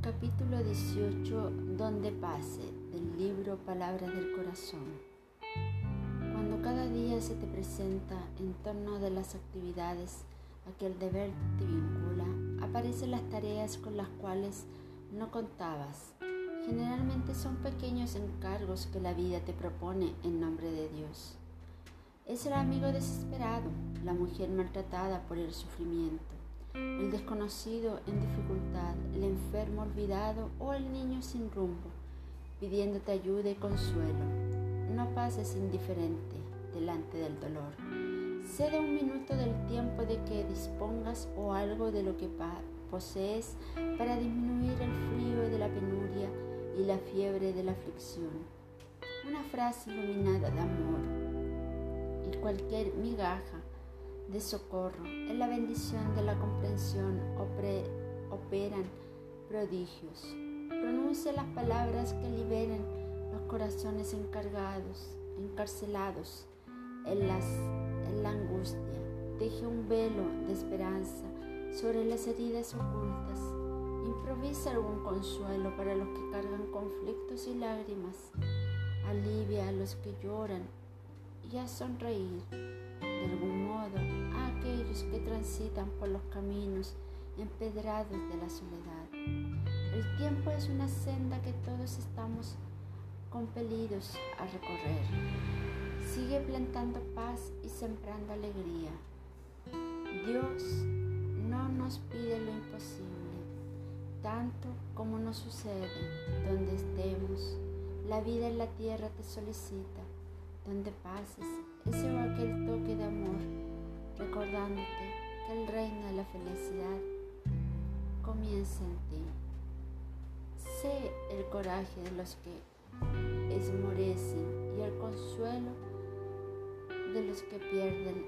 Capítulo 18, donde pase, del libro Palabras del Corazón. Cuando cada día se te presenta en torno de las actividades a que el deber te vincula, aparecen las tareas con las cuales no contabas. Generalmente son pequeños encargos que la vida te propone en nombre de Dios. Es el amigo desesperado, la mujer maltratada por el sufrimiento el desconocido en dificultad, el enfermo olvidado o el niño sin rumbo, pidiéndote ayuda y consuelo. No pases indiferente delante del dolor. Cede un minuto del tiempo de que dispongas o algo de lo que posees para disminuir el frío de la penuria y la fiebre de la aflicción. Una frase iluminada de amor y cualquier migaja de socorro en la bendición de la comprensión operan prodigios. Pronuncia las palabras que liberen los corazones encargados, encarcelados en, las, en la angustia. Deje un velo de esperanza sobre las heridas ocultas. Improvisa algún consuelo para los que cargan conflictos y lágrimas. Alivia a los que lloran y a sonreír de algún modo a aquellos que transitan por los caminos empedrados de la soledad. El tiempo es una senda que todos estamos compelidos a recorrer. Sigue plantando paz y sembrando alegría. Dios no nos pide lo imposible, tanto como nos sucede donde estemos. La vida en la tierra te solicita, donde pases, ese o aquel toque de amor, recordándote que el reino de la felicidad comienza en ti. Sé el coraje de los que esmorecen y el consuelo de los que pierden